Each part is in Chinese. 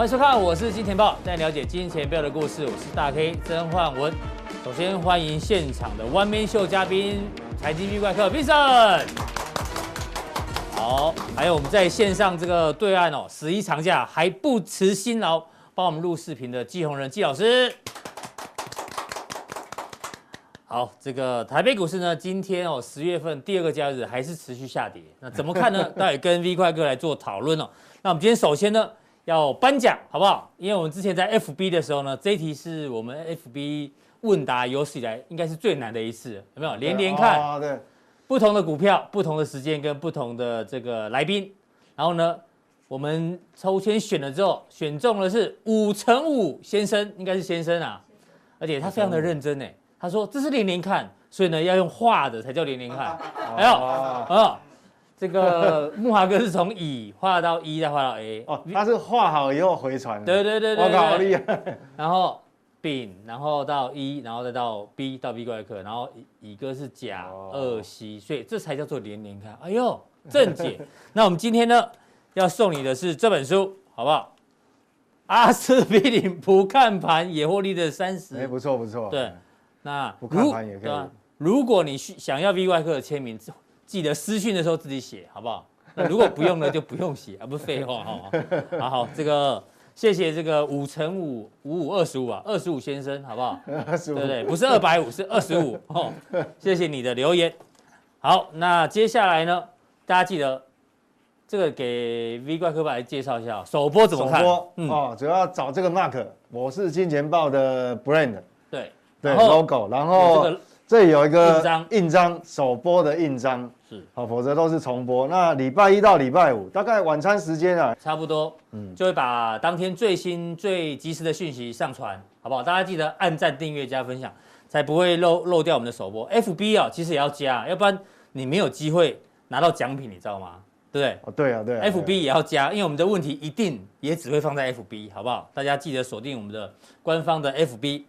欢迎收看，我是金钱豹，带你了解金钱背后的故事。我是大 K 曾焕文。首先欢迎现场的 One Man Show 嘉宾，财经 V 怪客 Vincent。好，还有我们在线上这个对岸哦，十一长假还不辞辛劳帮我们录视频的季宏仁季老师。好，这个台北股市呢，今天哦，十月份第二个交易日还是持续下跌。那怎么看呢？待会跟 V 怪哥来做讨论哦。那我们今天首先呢。要颁奖好不好？因为我们之前在 FB 的时候呢，这一题是我们 FB 问答有史以来应该是最难的一次，有没有？连连看，哦、对，不同的股票、不同的时间跟不同的这个来宾，然后呢，我们抽签选了之后，选中的是五乘五先生，应该是先生啊，而且他非常的认真哎，他说这是连连看，所以呢要用画的才叫连连看，哎呦，啊。这个木华哥是从乙画到一，再画到 A 哦，他是画好以后回传。对对对对，我靠，好厉害！然后丙，然后到一，然后再到 B，到 B 怪客，然后乙哥是甲二 C，所以这才叫做连连看。哎呦，正解！那我们今天呢，要送你的是这本书，好不好？阿司匹林不看盘也获利的三十。哎，不错不错。对，那不看盘也可以。如果你需想要 V 怪客的签名。记得私讯的时候自己写，好不好？那如果不用呢，就不用写，啊不是废话哈。好好，这个谢谢这个五乘五五五二十五啊，二十五先生，好不好？二十五，对不对？不是二百五，是二十五哦。谢谢你的留言。好，那接下来呢？大家记得这个给 V 怪客来介绍一下首播怎么看？首播、嗯、哦，主要找这个 mark，我是金钱豹的 brand，对对 logo，然后。这里有一个印章，印章首播的印章是好，否则都是重播。那礼拜一到礼拜五，大概晚餐时间啊，差不多，嗯，就会把当天最新最及时的讯息上传，好不好？大家记得按赞、订阅、加分享，才不会漏漏掉我们的首播。FB 啊，其实也要加，要不然你没有机会拿到奖品，你知道吗？对不对？哦，对啊，对啊。FB 也要加，因为我们的问题一定也只会放在 FB，好不好？大家记得锁定我们的官方的 FB。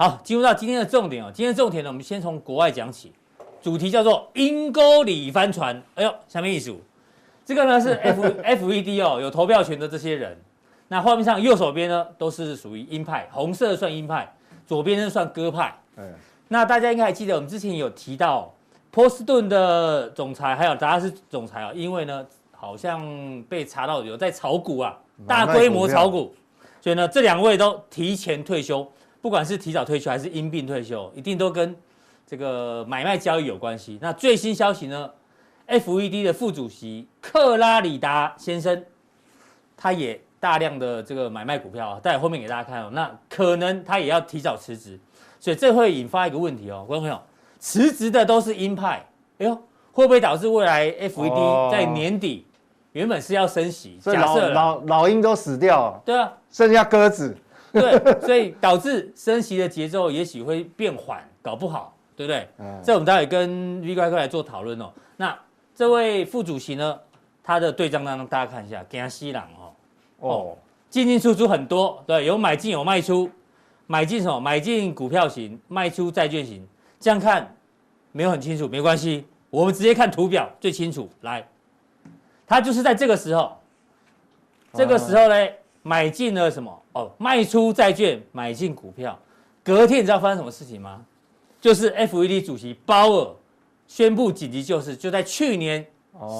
好，进入到今天的重点哦。今天的重点呢，我们先从国外讲起，主题叫做阴沟里翻船。哎呦，下面一组，这个呢是 F F E D 哦，有投票权的这些人。那画面上右手边呢都是属于鹰派，红色算鹰派，左边呢算鸽派。嗯。那大家应该还记得，我们之前有提到波士顿的总裁还有达拉斯总裁啊，因为呢好像被查到有在炒股啊，大规模炒股，所以呢这两位都提前退休。不管是提早退休还是因病退休，一定都跟这个买卖交易有关系。那最新消息呢？FED 的副主席克拉里达先生，他也大量的这个买卖股票啊，待会后面给大家看哦。那可能他也要提早辞职，所以这会引发一个问题哦，观众朋友，辞职的都是鹰派，哎呦，会不会导致未来 FED 在年底原本是要升息，假设老老鹰都死掉了，对啊，剩下鸽子。对，所以导致升息的节奏也许会变缓，搞不好，对不对？嗯，这我们待会跟 V 怪客来做讨论哦。那这位副主席呢，他的对账当中大家看一下，惊死人哦，哦，进进出出很多，对，有买进有卖出，买进什么？买进股票型，卖出债券型。这样看没有很清楚，没关系，我们直接看图表最清楚。来，他就是在这个时候，这个时候呢。嗯买进了什么？哦，卖出债券，买进股票。隔天你知道发生什么事情吗？就是 FED 主席鲍尔宣布紧急救市，就在去年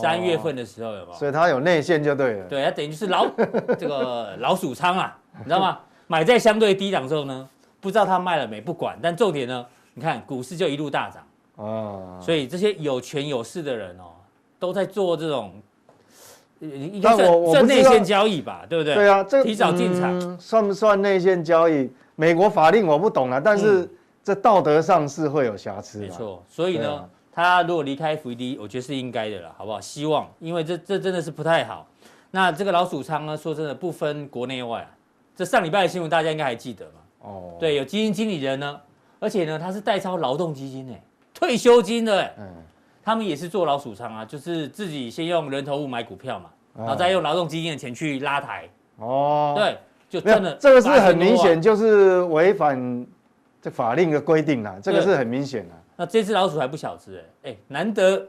三月份的时候，有没有？所以他有内线就对了。对，他等于就是老 这个老鼠仓啊，你知道吗？买在相对低档之后呢，不知道他卖了没，不管。但重点呢，你看股市就一路大涨。哦。所以这些有权有势的人哦，都在做这种。但我我不内线交易吧，对不对？对啊，这提早进场、嗯、算不算内线交易？美国法令我不懂了，但是这道德上是会有瑕疵、嗯。没错，所以呢，啊、他如果离开 FED，我觉得是应该的了，好不好？希望，因为这这真的是不太好。那这个老鼠仓呢，说真的不分国内外啊。这上礼拜的新闻大家应该还记得嘛？哦，对，有基金经理人呢，而且呢，他是代操劳动基金哎，退休金的哎。嗯他们也是做老鼠仓啊，就是自己先用人头物买股票嘛，然后再用劳动基金的钱去拉抬。哦，对，就真的这个是很明显就是违反这法令的规定啦，这个是很明显的。那这只老鼠还不小只哎，哎，难得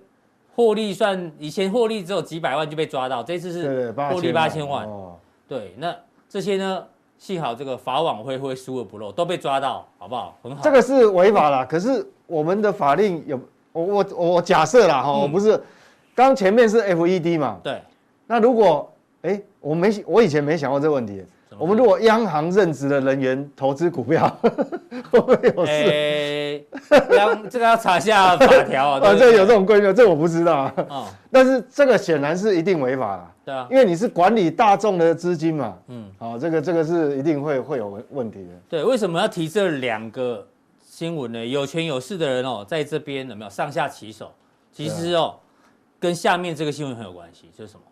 获利算以前获利只有几百万就被抓到，这次是获利八千万。哦，对，那这些呢，幸好这个法网恢恢，疏而不漏，都被抓到，好不好？很好。这个是违法了，可是我们的法令有，我我我假设啦哈，我不是，刚前面是 FED 嘛，对。那如果，哎，我没我以前没想过这个问题。我们如果央行任职的人员投资股票，会不会有事？欸、央这个要查一下法条啊。啊，这个有这种规律，这、我不知道啊。哦、但是这个显然是一定违法了。对啊，因为你是管理大众的资金嘛。嗯。好、哦，这个这个是一定会会有问题的。对，为什么要提这两个新闻呢？有权有势的人哦，在这边有没有上下其手？其实哦，啊、跟下面这个新闻很有关系，就是什么？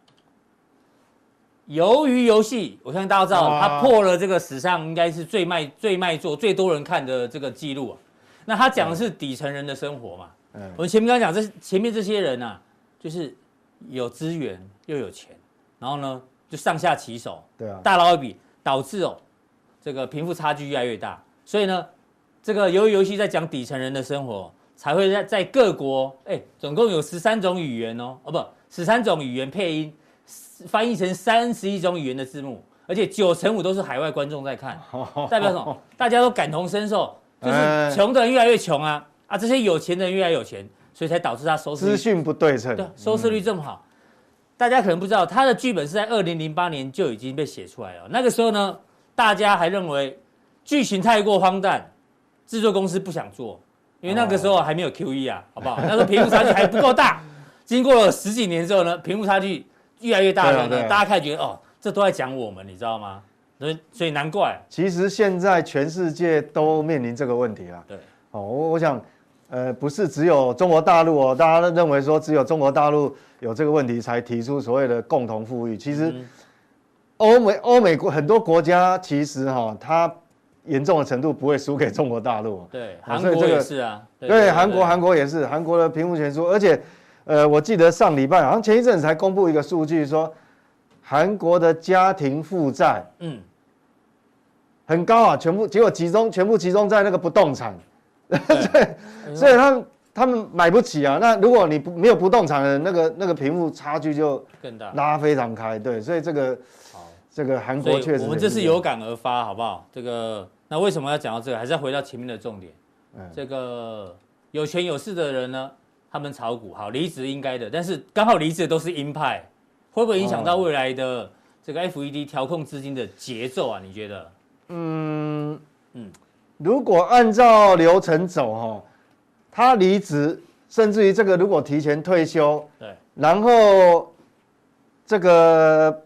鱿鱼游戏，我相信大家都知道，他破了这个史上应该是最卖最卖座、最多人看的这个记录啊。那他讲的是底层人的生活嘛？嗯，我们前面刚刚讲这前面这些人啊，就是有资源又有钱，然后呢就上下其手，对啊，大捞一笔，导致哦这个贫富差距越来越大。所以呢，这个由于游戏在讲底层人的生活，才会在在各国哎，总共有十三种语言哦，哦不，十三种语言配音。翻译成三十一种语言的字幕，而且九成五都是海外观众在看，代表什么？大家都感同身受，就是穷的人越来越穷啊啊！这些有钱的人越来越有钱，所以才导致他收视率资讯不对称，对，收视率这么好。大家可能不知道，他的剧本是在二零零八年就已经被写出来了。那个时候呢，大家还认为剧情太过荒诞，制作公司不想做，因为那个时候还没有 QE 啊，好不好？那时候贫富差距还不够大。经过了十几年之后呢，贫富差距。越来越大了呢，大家开始觉得哦，这都在讲我们，你知道吗？所以所以难怪。其实现在全世界都面临这个问题了。对，哦，我我想，呃，不是只有中国大陆哦，大家认为说只有中国大陆有这个问题才提出所谓的共同富裕。其实，欧美欧美国很多国家其实哈，它严重的程度不会输给中国大陆。对，韩国也是啊。对，韩国韩国也是，韩国的贫富悬殊，而且。呃，我记得上礼拜好像前一阵子才公布一个数据，说韩国的家庭负债，嗯，很高啊，全部结果集中全部集中在那个不动产，对，所以他们他们买不起啊。那如果你不没有不动产的那个那个贫富差距就更大，拉非常开，对，所以这个好，这个韩国确实，我们这是有感而发，好不好？这个那为什么要讲到这个？还是要回到前面的重点，嗯，这个有权有势的人呢？他们炒股好离职应该的，但是刚好离职的都是鹰派，会不会影响到未来的这个 FED 调控资金的节奏啊？你觉得？嗯嗯，如果按照流程走哈，他离职，甚至于这个如果提前退休，对，然后这个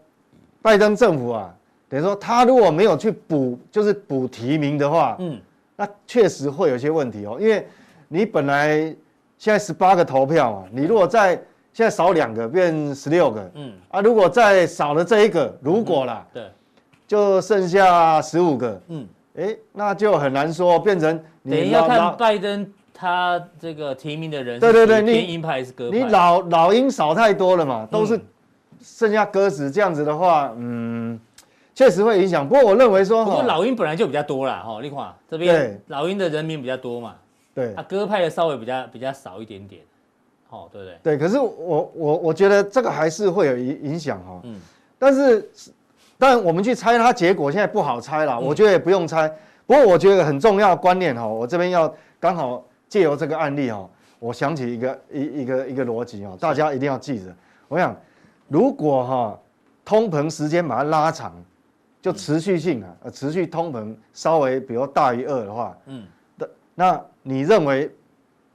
拜登政府啊，等于说他如果没有去补，就是补提名的话，嗯，那确实会有些问题哦，因为你本来。现在十八个投票嘛，你如果再现在少两个，变十六个，嗯啊，如果再少了这一个，如果啦，对，就剩下十五个，嗯，哎，那就很难说变成。等一下要看拜登他这个提名的人，对对对，你鹰派还是鸽派？你老老鹰少太多了嘛，都是剩下鸽子，这样子的话，嗯，确实会影响。不过我认为说，不过老鹰本来就比较多啦，哈，你看这边老鹰的人民比较多嘛。对啊，鸽派的稍微比较比较少一点点，哦，对不对？对，可是我我我觉得这个还是会有影影响哈。嗯，但是，但我们去猜它结果现在不好猜了，我觉得也不用猜。不过我觉得很重要的观念哈，我这边要刚好借由这个案例哈，我想起一个一一个一个逻辑哈，大家一定要记着。我想，如果哈通膨时间把它拉长，就持续性啊，呃，持续通膨稍微比如大于二的话，嗯，的那。你认为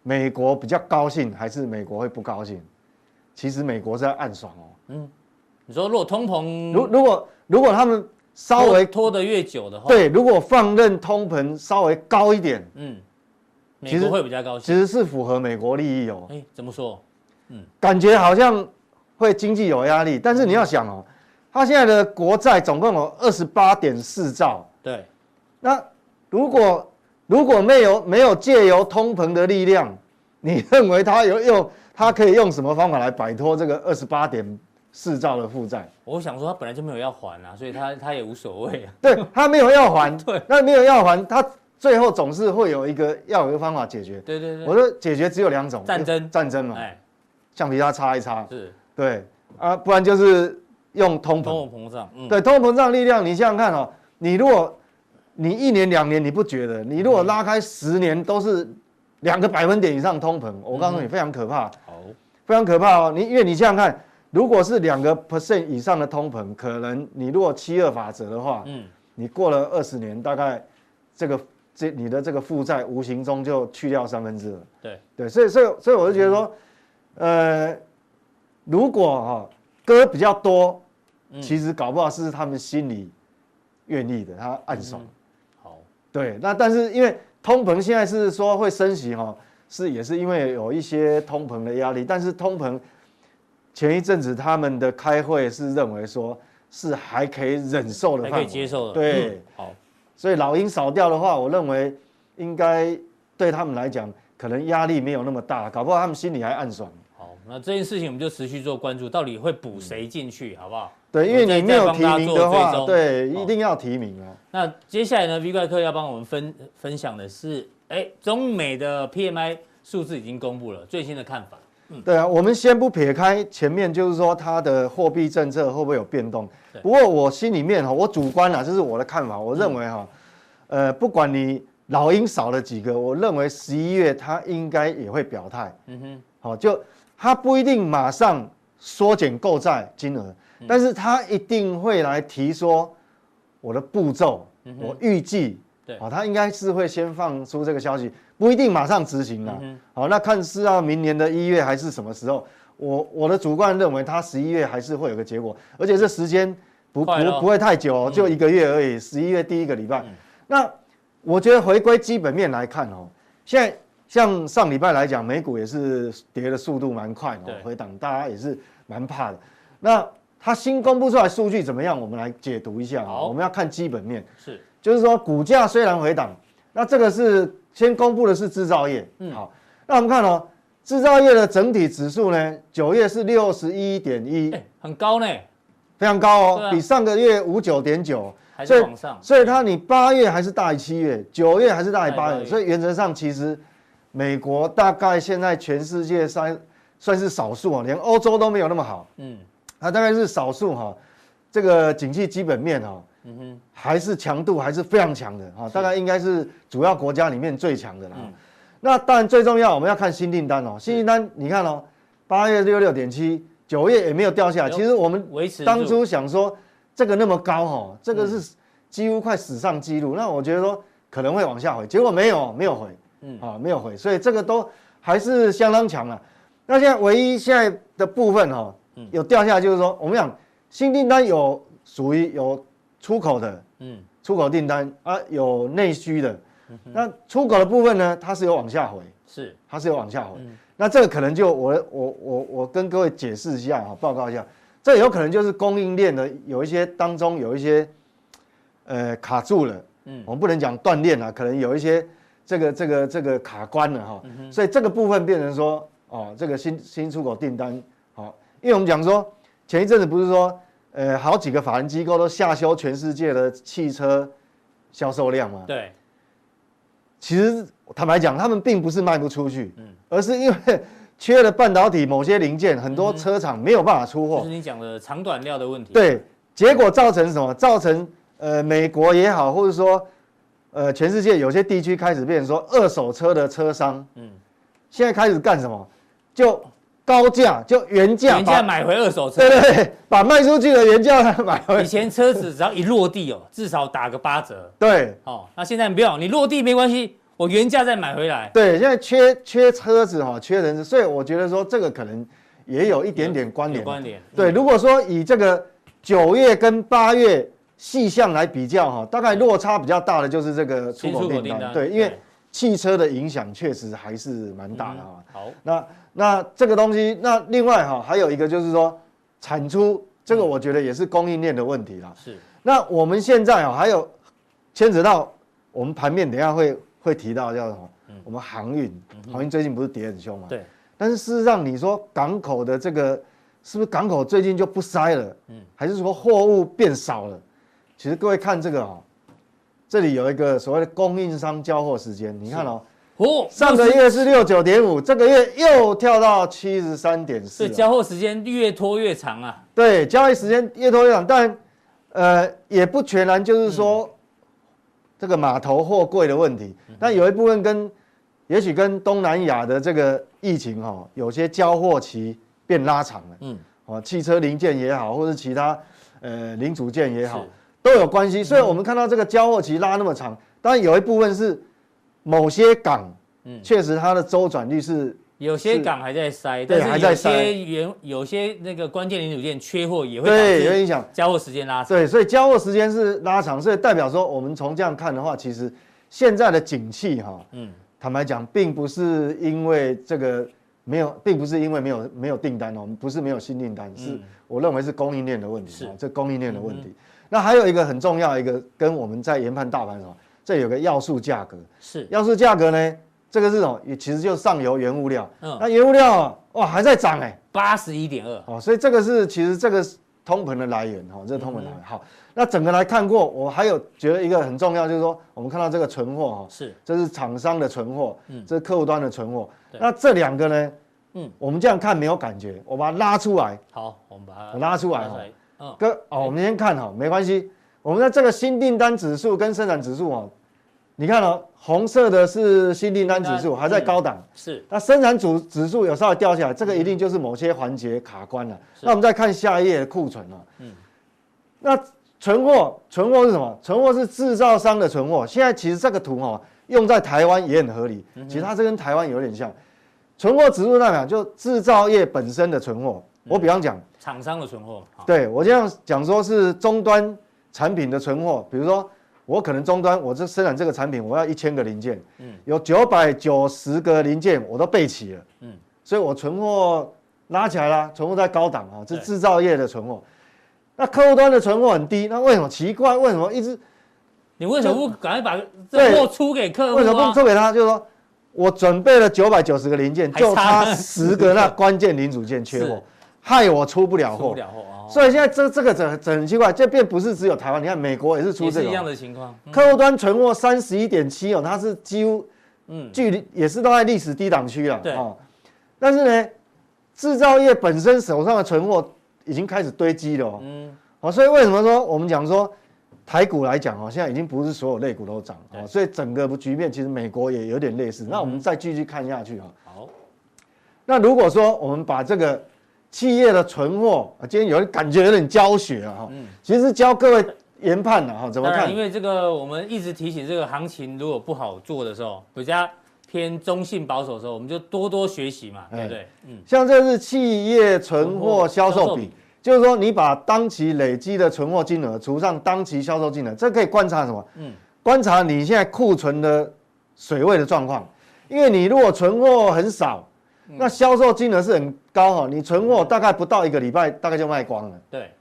美国比较高兴，还是美国会不高兴？其实美国是在暗爽哦。嗯，你说如果通膨，如如果如果他们稍微拖得越久的话，对，如果放任通膨稍微高一点，嗯，美国会比较高兴。其实是符合美国利益哦。哎，怎么说？嗯，感觉好像会经济有压力，但是你要想哦，他现在的国债总共有二十八点四兆。对，那如果如果没有没有借由通膨的力量，你认为他有用？他可以用什么方法来摆脱这个二十八点四兆的负债？我想说，他本来就没有要还啊，所以他他也无所谓啊。对，他没有要还，对，那没有要还，他最后总是会有一个要有一个方法解决。对对对，我说解决只有两种，战争战争嘛，哎，橡皮擦擦一擦，是，对啊，不然就是用通膨，通货膨胀，嗯、对，通货膨胀力量，你想想看哦，你如果你一年两年你不觉得，你如果拉开十年都是两个百分点以上通膨，我告诉你非常可怕，好，非常可怕哦。你因为你想想看，如果是两个 percent 以上的通膨，可能你如果七二法则的话，嗯，你过了二十年，大概这个这你的这个负债无形中就去掉三分之二，对。对，所以所以所以我就觉得说，呃，如果哈割比较多。其实搞不好是他们心里愿意的，他暗爽。好，对，那但是因为通膨现在是说会升息哈，是也是因为有一些通膨的压力，但是通膨前一阵子他们的开会是认为说是还可以忍受的，还可以接受的。对，好，所以老鹰少掉的话，我认为应该对他们来讲可能压力没有那么大，搞不好他们心里还暗爽。好，那这件事情我们就持续做关注，到底会补谁进去，好不好？对，因为你没有提名的话，对，一定要提名哦。那接下来呢，V 怪客要帮我们分分享的是，哎，中美的 PMI 数字已经公布了，最新的看法。嗯，对啊，我们先不撇开前面，就是说它的货币政策会不会有变动？不过我心里面哈，我主观啊，这是我的看法，我认为哈，呃，不管你老鹰少了几个，我认为十一月它应该也会表态。嗯哼，好，就它不一定马上缩减购债金额。但是他一定会来提说我的步骤，我预计，对，他应该是会先放出这个消息，不一定马上执行了，好，那看是要明年的一月还是什么时候？我我的主观认为，他十一月还是会有个结果，而且这时间不不不会太久，就一个月而已，十一月第一个礼拜。那我觉得回归基本面来看哦，现在像上礼拜来讲，美股也是跌的速度蛮快哦，回档，大家也是蛮怕的。那它新公布出来数据怎么样？我们来解读一下。好，我们要看基本面。是，就是说股价虽然回档，那这个是先公布的是制造业。嗯，好，那我们看哦，制造业的整体指数呢，九月是六十一点一，很高呢，非常高哦，比上个月五九点九，还是往上。所以它你八月还是大于七月，九月还是大于八月，所以原则上其实美国大概现在全世界算算是少数啊，连欧洲都没有那么好。嗯。它大概是少数哈，这个景气基本面哈，嗯哼，还是强度还是非常强的哈，大概应该是主要国家里面最强的了。那当然最重要，我们要看新订单哦，新订单你看哦，八月六六点七，九月也没有掉下来。其实我们当初想说这个那么高哈，这个是几乎快史上纪录。那我觉得说可能会往下回，结果没有，没有回，嗯。啊，没有回，所以这个都还是相当强了。那现在唯一现在的部分哈。有掉下来，就是说，我们讲新订单有属于有出口的，嗯，出口订单啊，有内需的，那出口的部分呢，它是有往下回，是，它是有往下回，那这个可能就我我我我跟各位解释一下哈，报告一下，这有可能就是供应链的有一些当中有一些，呃，卡住了，嗯，我们不能讲断链了，可能有一些这个这个这个卡关了哈，所以这个部分变成说，哦，这个新新出口订单。因为我们讲说，前一阵子不是说，呃，好几个法人机构都下修全世界的汽车销售量嘛？对。其实坦白讲，他们并不是卖不出去，嗯，而是因为缺了半导体某些零件，很多车厂没有办法出货。就是你讲的长短料的问题。对，结果造成什么？造成呃，美国也好，或者说呃，全世界有些地区开始变成说，二手车的车商，嗯，现在开始干什么？就高价就原价，原价买回二手车，对对对，把卖出去的原价 买回。以前车子只要一落地哦，至少打个八折。对，哦，那现在不用，你落地没关系，我原价再买回来。对，现在缺缺车子哈，缺人，所以我觉得说这个可能也有一点点关联。关联。对，如果说以这个九月跟八月细项来比较哈，大概落差比较大的就是这个出口订单。对，因为汽车的影响确实还是蛮大的哈。好，那。那这个东西，那另外哈还有一个就是说，产出这个我觉得也是供应链的问题啦。是。那我们现在啊还有牵扯到我们盘面，等下会会提到叫什么？我们航运，航运最近不是跌很凶嘛？对。但是事实上，你说港口的这个是不是港口最近就不塞了？嗯。还是说货物变少了？其实各位看这个哦，这里有一个所谓的供应商交货时间，你看哦，哦，上个月是六九点五，这个月又跳到七十三点四。对，交货时间越拖越长啊。对，交易时间越拖越长，但呃也不全然就是说、嗯、这个码头货柜的问题，但有一部分跟也许跟东南亚的这个疫情哈、哦，有些交货期变拉长了。嗯，哦，汽车零件也好，或者其他呃零组件也好。都有关系，所以我们看到这个交货期拉那么长，当然有一部分是某些港，嗯，确实它的周转率是有些港还在塞，对，还在塞。有些原有些那个关键零组件缺货也会对有影响，交货时间拉长。对，所以交货时间是拉长，所以代表说我们从这样看的话，其实现在的景气哈，嗯，坦白讲，并不是因为这个没有，并不是因为没有没有订单哦，不是没有新订单，是我认为是供应链的问题，是这供应链的问题。那还有一个很重要一个跟我们在研判大盘什么，这有个要素价格，是要素价格呢，这个是什么？也其实就是上游原物料。嗯，那原物料啊，哇还在涨哎，八十一点二哦，所以这个是其实这个是通膨的来源哈，这个通膨来源。好，那整个来看过，我还有觉得一个很重要就是说，我们看到这个存货哈，是这是厂商的存货，嗯，这是客户端的存货。那这两个呢，嗯，我们这样看没有感觉，我把它拉出来。好，我们把它拉出来哈。哥哦，我们先看哈，没关系。我们在这个新订单指数跟生产指数哦，你看哦，红色的是新订单指数还在高档，是。那生产组指数有稍微掉下来，这个一定就是某些环节卡关了。那我们再看下一页的库存哦，嗯。那存货，存货是什么？存货是制造商的存货。现在其实这个图哈，用在台湾也很合理。其实它这跟台湾有点像。存货指数代表就制造业本身的存货。我比方讲。厂商的存货，对，我这样讲说是终端产品的存货，比如说我可能终端我这生产这个产品，我要一千个零件，嗯，有九百九十个零件我都备齐了，嗯，所以我存货拉起来了，存货在高档啊，这是制造业的存货。那客户端的存货很低，那为什么奇怪？为什么一直？你为什么不赶快把这货出给客户？为什么不出给他？就是说我准备了九百九十个零件，就差十个 那关键零组件缺货。害我出不了货，所以现在这这个整整很奇怪，这并不是只有台湾，你看美国也是出这个。一样的情况。客户端存货三十一点七哦，它是几乎，嗯，距离也是都在历史低档区了，对。哦。但是呢，制造业本身手上的存货已经开始堆积了哦，嗯，哦，所以为什么说我们讲说台股来讲哦，现在已经不是所有类股都涨哦，所以整个局面其实美国也有点类似。那我们再继续看下去哈，好，那如果说我们把这个。企业的存货啊，今天有人感觉有点教学啊哈，嗯，其实教各位研判的哈，怎么看？因为这个我们一直提醒，这个行情如果不好做的时候，比较偏中性保守的时候，我们就多多学习嘛，对不对？嗯，像这是企业存货销售比，就是说你把当期累积的存货金额除上当期销售金额，这可以观察什么？嗯，观察你现在库存的水位的状况，因为你如果存货很少。那销售金额是很高哈，你存货大概不到一个礼拜，大概就卖光了。对，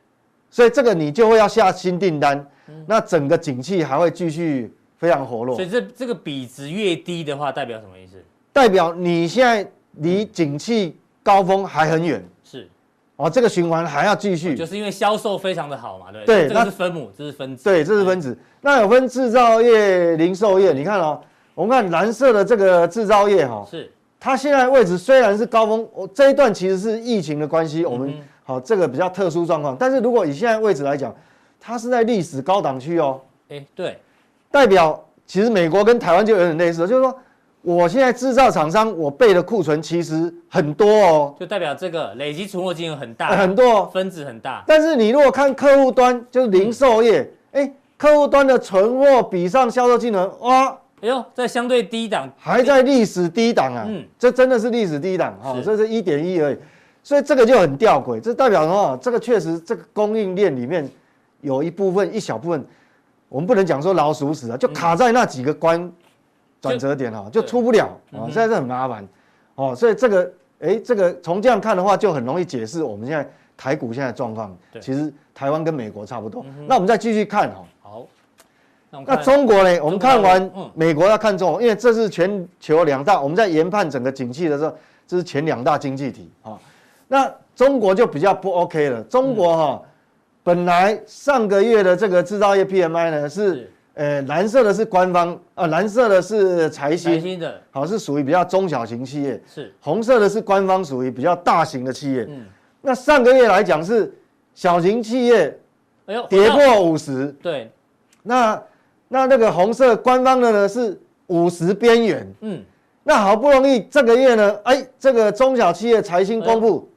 所以这个你就会要下新订单，那整个景气还会继续非常活络。所以这这个比值越低的话，代表什么意思？代表你现在离景气高峰还很远。是，哦，这个循环还要继续。就是因为销售非常的好嘛，对不对？对，这是分母，这是分子。对，这是分子。那有分制造业、零售业，你看哦，我们看蓝色的这个制造业哈，是。它现在位置虽然是高峰，我这一段其实是疫情的关系，我们好这个比较特殊状况。但是如果以现在位置来讲，它是在历史高档区哦。哎，对，代表其实美国跟台湾就有点类似，就是说我现在制造厂商我备的库存其实很多哦，就代表这个累积存货金额很大，很多分子很大。但是你如果看客户端，就是零售业，哎，客户端的存货比上销售金额，哇！哎呦，在相对低档，还在历史低档啊！嗯，这真的是历史低档哈，这是一点一而已，所以这个就很吊诡，这代表什么？这个确实这个供应链里面有一部分一小部分，我们不能讲说老鼠屎啊，就卡在那几个关转折点哈，就出不了啊，实在是很麻烦哦。所以这个哎，这个从这样看的话，就很容易解释我们现在台股现在状况。其实台湾跟美国差不多。那我们再继续看哈。那中国呢？我们看完美国要看中国，因为这是全球两大。我们在研判整个景气的时候，这是前两大经济体啊。那中国就比较不 OK 了。中国哈，本来上个月的这个制造业 PMI 呢是呃，蓝色的是官方啊、呃，蓝色的是财新，财新的，好是属于比较中小型企业，是红色的是官方，属于比较大型的企业。嗯，那上个月来讲是小型企业，哎呦，跌破五十，对，那那那个红色官方的呢是五十边缘，嗯，那好不容易这个月呢，哎，这个中小企业财新公布，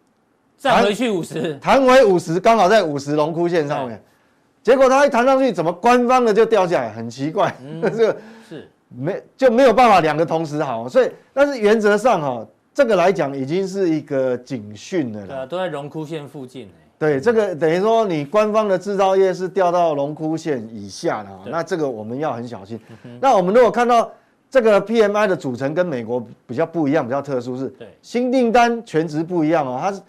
再回去五十，弹回五十，刚好在五十荣枯线上面。结果它一弹上去，怎么官方的就掉下来？很奇怪，嗯、这个是没就没有办法两个同时好，所以但是原则上哈，这个来讲已经是一个警讯了。对啊，都在荣枯线附近。对，这个等于说你官方的制造业是掉到龙枯线以下的，那这个我们要很小心。那我们如果看到这个 PMI 的组成跟美国比较不一样，比较特殊是，对，新订单全值不一样哦，它是。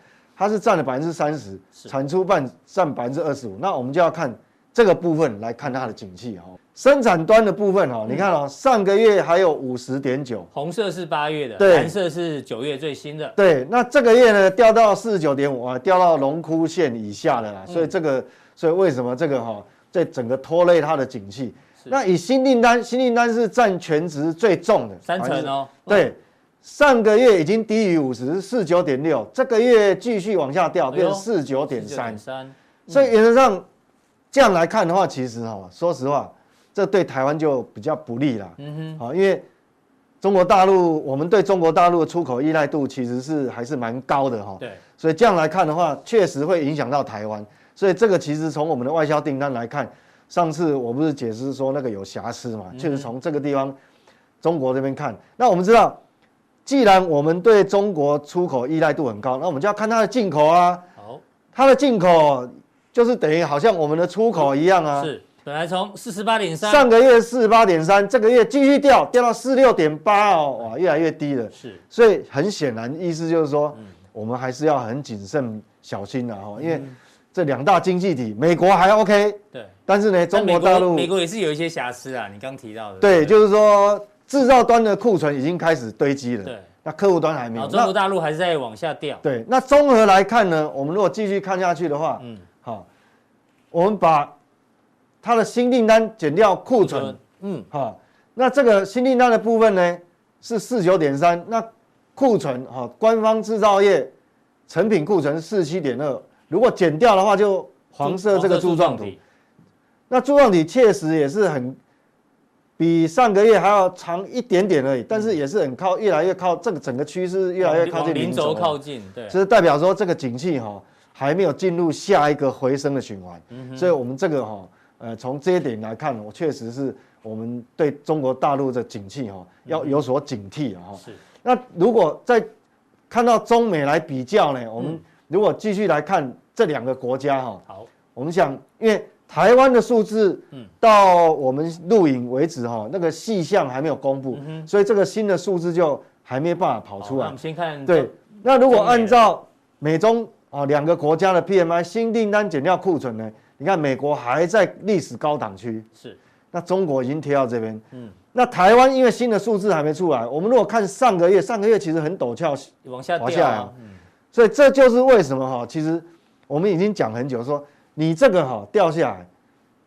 它是占了百分之三十，产出半占百分之二十五。那我们就要看这个部分来看它的景气哈。生产端的部分哈，你看哦，上个月还有五十点九，红色是八月的，对，蓝色是九月最新的。对，那这个月呢掉到四十九点五啊，掉到龙枯线以下的啦。所以这个，所以为什么这个哈，在整个拖累它的景气？那以新订单，新订单是占全值最重的，三成哦。对。上个月已经低于五十，四九点六，这个月继续往下掉，变成四九点三。所以原则上这样来看的话，其实哈，说实话，这对台湾就比较不利了。嗯哼，好因为中国大陆，我们对中国大陆的出口依赖度其实是还是蛮高的哈。对，所以这样来看的话，确实会影响到台湾。所以这个其实从我们的外销订单来看，上次我不是解释说那个有瑕疵嘛？确实从这个地方中国这边看，那我们知道。既然我们对中国出口依赖度很高，那我们就要看它的进口啊。好，它的进口就是等于好像我们的出口一样啊。是，本来从四十八点三，上个月四十八点三，这个月继续掉，掉到四六点八哦，哇，越来越低了。是，所以很显然，意思就是说，我们还是要很谨慎小心的哈，因为这两大经济体，美国还 OK，对，但是呢，中国大陆，美国也是有一些瑕疵啊，你刚提到的。对，就是说。制造端的库存已经开始堆积了，对，那客户端还没有。中国大陆还是在往下掉。对，那综合来看呢，我们如果继续看下去的话，嗯，好，我们把它的新订单减掉库存，嗯，好，那这个新订单的部分呢是四九点三，那库存哈，官方制造业成品库存四七点二，如果减掉的话，就黄色这个柱状图，那柱状体确实也是很。比上个月还要长一点点而已，但是也是很靠，越来越靠这个整个趋势越来越靠近零轴靠近，对，就是代表说这个景气哈还没有进入下一个回升的循环，嗯，所以我们这个哈呃从这一点来看，我确实是我们对中国大陆的景气哈要有所警惕哈。是，那如果在看到中美来比较呢，我们如果继续来看这两个国家哈，好，我们想因为。台湾的数字，到我们录影为止哈，那个细项还没有公布，所以这个新的数字就还没办法跑出来。我们先看对，那如果按照美中啊两个国家的 PMI 新订单减掉库存呢？你看美国还在历史高档区，是，那中国已经贴到这边，嗯，那台湾因为新的数字还没出来，我们如果看上个月，上个月其实很陡峭，往下掉啊，所以这就是为什么哈，其实我们已经讲很久说。你这个哈掉下来，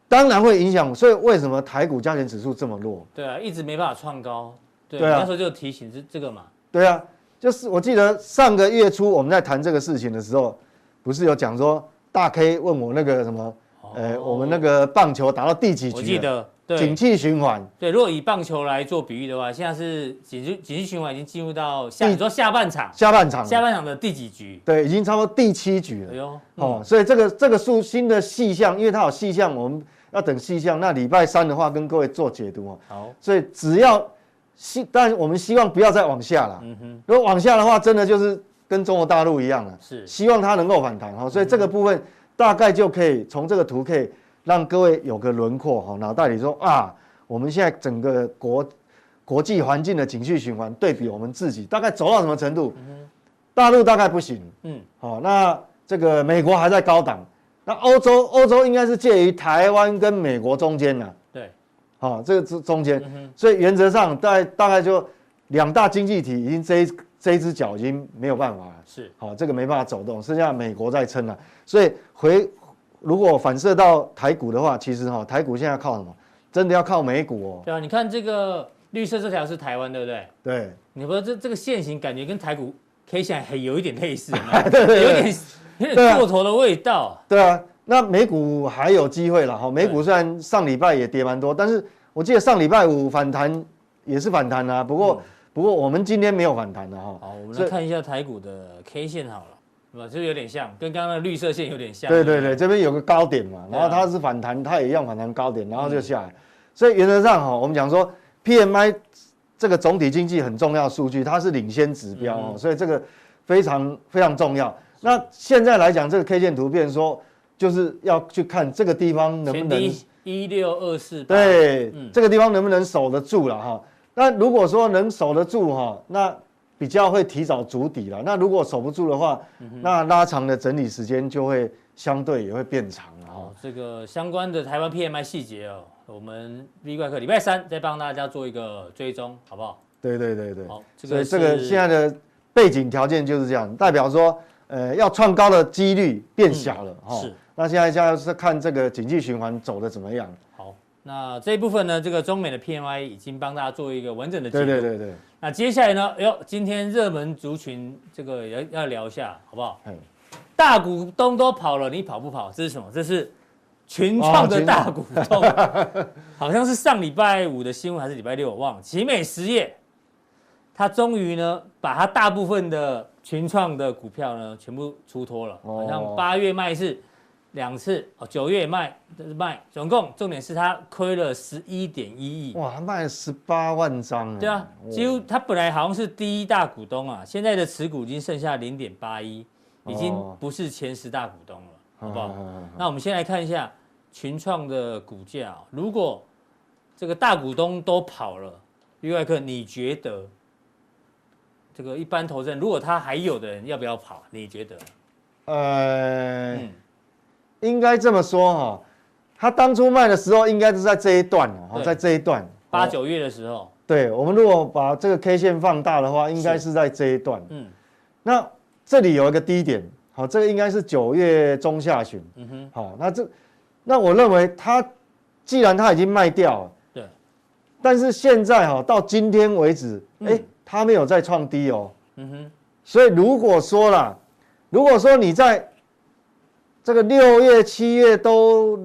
当然会影响。所以为什么台股加权指数这么弱？对啊，一直没办法创高。对啊，那时候就提醒这这个嘛。对啊，就是我记得上个月初我们在谈这个事情的时候，不是有讲说大 K 问我那个什么，呃，我们那个棒球打到第几局？我记得。对景气循环，对，如果以棒球来做比喻的话，现在是景气景气循环已经进入到下，你说下半场，下半场，下半场的第几局？对，已经差不多第七局了。哎呦，哦，所以这个这个数新的细项，因为它有细项，我们要等细项。那礼拜三的话，跟各位做解读哦。好，所以只要希，但我们希望不要再往下了。嗯哼，如果往下的话，真的就是跟中国大陆一样了。是，希望它能够反弹哈。所以这个部分大概就可以从这个图可以让各位有个轮廓哈，脑袋里说啊。我们现在整个国国际环境的情绪循环对比我们自己，大概走到什么程度？大陆大概不行，嗯，好，那这个美国还在高档，那欧洲欧洲应该是介于台湾跟美国中间啊，对，好，这个中中间，所以原则上大概大概就两大经济体已经这一这一只脚已经没有办法了，是，好，这个没办法走动，剩下美国在撑了，所以回如果反射到台股的话，其实哈台股现在靠什么？真的要靠美股哦。对啊，你看这个绿色这条是台湾，对不对？对。你说这这个线型感觉跟台股 K 线还有一点类似，对对对，有点有点过头的味道。对啊，那美股还有机会了哈。美股虽然上礼拜也跌蛮多，但是我记得上礼拜五反弹也是反弹啊。不过、嗯、不过我们今天没有反弹的哈。好，我们来看一下台股的 K 线好了。吧就有点像，跟刚刚的绿色线有点像。对对对，这边有个高点嘛，然后它是反弹，它也一样反弹高点，然后就下来。所以原则上哈，我们讲说 PMI 这个总体经济很重要数据，它是领先指标哦，所以这个非常非常重要。那现在来讲，这个 K 线图片说就是要去看这个地方能不能一六二四，对，这个地方能不能守得住了哈？那如果说能守得住哈，那比较会提早筑底了。那如果守不住的话，那拉长的整理时间就会相对也会变长了。哦，这个相关的台湾 PMI 细节哦，我们 V 怪客礼拜三再帮大家做一个追踪，好不好？对对对对。好，这个所以这个现在的背景条件就是这样，代表说，呃，要创高的几率变小了。嗯、是。那现在现在是看这个经济循环走的怎么样。那这一部分呢，这个中美的 PMI 已经帮大家做一个完整的记录。对对对对。那接下来呢，哎呦，今天热门族群这个要要聊一下，好不好？嗯。大股东都跑了，你跑不跑？这是什么？这是群创的大股东，哦、好像是上礼拜五的新闻还是礼拜六，我忘了。奇美实业，他终于呢，把他大部分的群创的股票呢，全部出脱了，好像八月卖是。两次哦，九月卖就是卖，总共重点是他亏了十一点一亿。哇，他卖了十八万张。对啊，几乎他本来好像是第一大股东啊，现在的持股已经剩下零点八一，已经不是前十大股东了，好不好？那我们先来看一下群创的股价，如果这个大股东都跑了，另外一个你觉得这个一般投资人，如果他还有的人要不要跑？你觉得？呃。嗯应该这么说哈，他当初卖的时候应该是在这一段哦，在这一段八九月的时候。对，我们如果把这个 K 线放大的话，应该是在这一段。嗯，那这里有一个低点，好，这个应该是九月中下旬。嗯哼，好，那这，那我认为他既然他已经卖掉了，对，但是现在哈到今天为止，哎，他没有再创低哦。嗯哼，所以如果说啦，如果说你在这个六月、七月都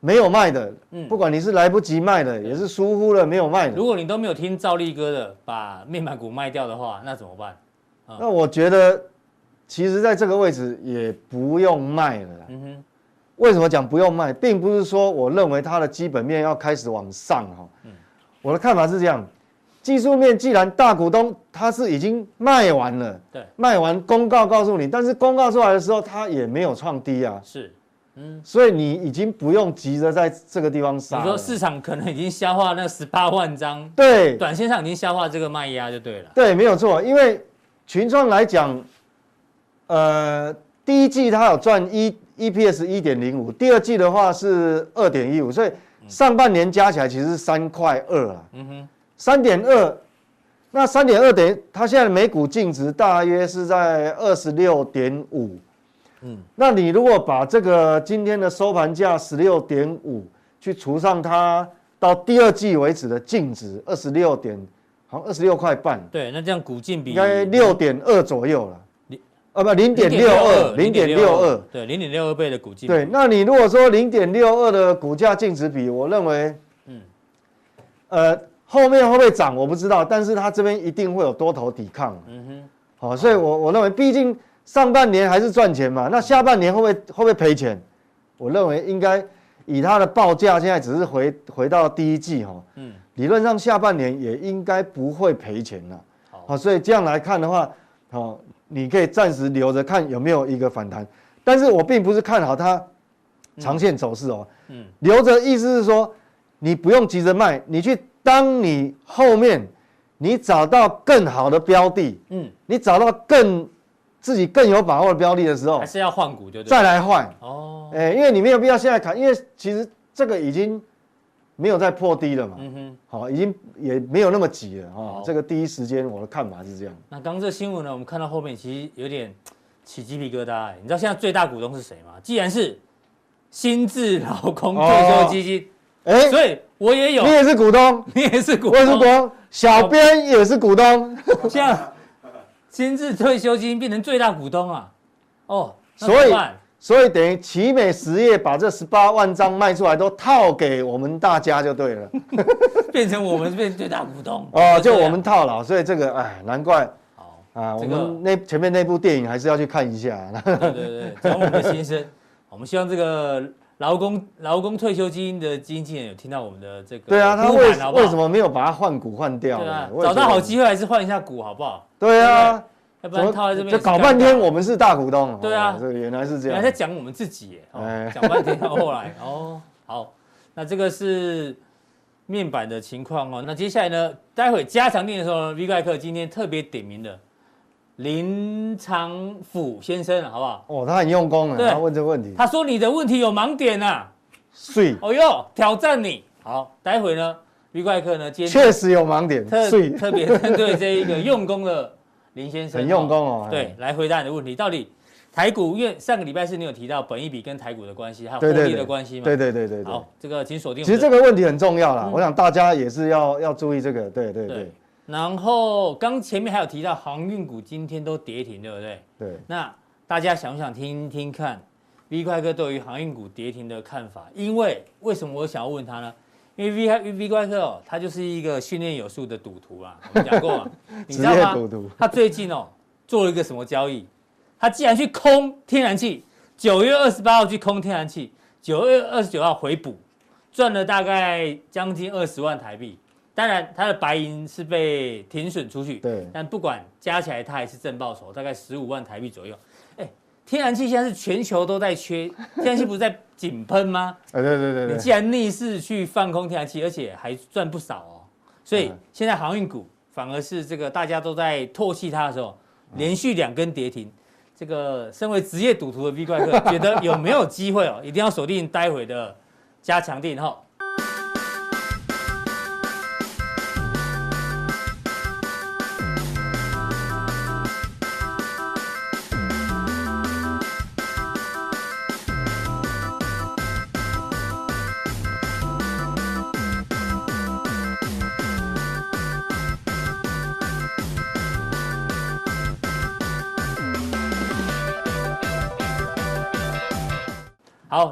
没有卖的，嗯，不管你是来不及卖的，也是疏忽了没有卖的。如果你都没有听赵力哥的，把面板股卖掉的话，那怎么办？那我觉得，其实在这个位置也不用卖了。嗯哼，为什么讲不用卖，并不是说我认为它的基本面要开始往上哈。嗯，我的看法是这样。技术面既然大股东他是已经卖完了，对，卖完公告告诉你，但是公告出来的时候他也没有创低啊，是，嗯，所以你已经不用急着在这个地方杀。你说市场可能已经消化那十八万张，对，短线上已经消化这个卖压就对了。对，没有错，因为群创来讲，呃，第一季它有赚一 EPS 一点零五，第二季的话是二点一五，所以上半年加起来其实是三块二啊。嗯哼。三点二，那三点二等于它现在每股净值大约是在二十六点五，嗯，那你如果把这个今天的收盘价十六点五去除上它到第二季为止的净值二十六点，好像二十六块半，对，那这样股净比应该六点二左右了，零啊不零点六二，零点六二，对，零点六二倍的股净，对，那你如果说零点六二的股价净值比，我认为，嗯，呃。后面会不会涨我不知道，但是它这边一定会有多头抵抗。嗯哼，好，所以我我认为，毕竟上半年还是赚钱嘛，那下半年会不会会不会赔钱？我认为应该以它的报价，现在只是回回到第一季哈，嗯，理论上下半年也应该不会赔钱了。好，所以这样来看的话，好，你可以暂时留着看有没有一个反弹，但是我并不是看好它长线走势哦。嗯，留着意思是说，你不用急着卖，你去。当你后面你找到更好的标的，嗯，你找到更自己更有把握的标的的时候，还是要换股就对，再来换。哦，哎，因为你没有必要现在砍，因为其实这个已经没有再破低了嘛，嗯哼，好，已经也没有那么急了啊，这个第一时间我的看法是这样。那刚刚这新闻呢，我们看到后面其实有点起鸡皮疙瘩，哎，你知道现在最大股东是谁吗？既然是新智劳工退休基金。哎，所以我也有，你也是股东，你也是股东，我也是股东，小编也是股东，这样，新制退休金变成最大股东啊，哦，所以。所以等于奇美实业把这十八万张卖出来都套给我们大家就对了，变成我们变成最大股东。哦，就我们套牢，所以这个哎，难怪。好啊，我们那前面那部电影还是要去看一下。对对对，从我们的心声，我们希望这个劳工劳工退休金的经纪人有听到我们的这个，对啊，他为为什么没有把它换股换掉？对啊，找到好机会还是换一下股好不好？对啊。要不然套在这边就搞半天，我们是大股东。对啊，这原来是这样。原来在讲我们自己耶，讲半天到后来 哦，好，那这个是面板的情况哦。那接下来呢，待会加强店的时候呢，V 怪客今天特别点名的林长甫先生，好不好？哦，他很用功啊，他问这个问题。他说你的问题有盲点呐，是。哦哟，挑战你。好，待会呢，V 怪客呢，今天确实有盲点，特特别针对这一个用功的。林先生很用功哦，对，来回答你的问题。到底台股，因为上个礼拜是你有提到本一比跟台股的关系，还有获利的关系嘛？对对对对。好，这个请锁定。其实这个问题很重要啦，我想大家也是要要注意这个。对对对。然后刚前面还有提到航运股今天都跌停，对不对？对。那大家想不想听听看 V 怪客对于航运股跌停的看法？因为为什么我想要问他呢？因为 V 怪 V 怪客哦，他就是一个训练有素的赌徒啊，我们讲过嘛，你知道吗？他最近哦做了一个什么交易？他竟然去空天然气，九月二十八号去空天然气，九月二十九号回补，赚了大概将近二十万台币。当然它的白银是被停损出去，对，但不管加起来，它还是正报酬，大概十五万台币左右。哎。天然气现在是全球都在缺，天然气不是在井喷吗？对对对对。你既然逆势去放空天然气，而且还赚不少哦，所以现在航运股反而是这个大家都在唾弃它的时候，连续两根跌停。这个身为职业赌徒的 V 怪客，觉得有没有机会哦？一定要锁定待会的加强定哈。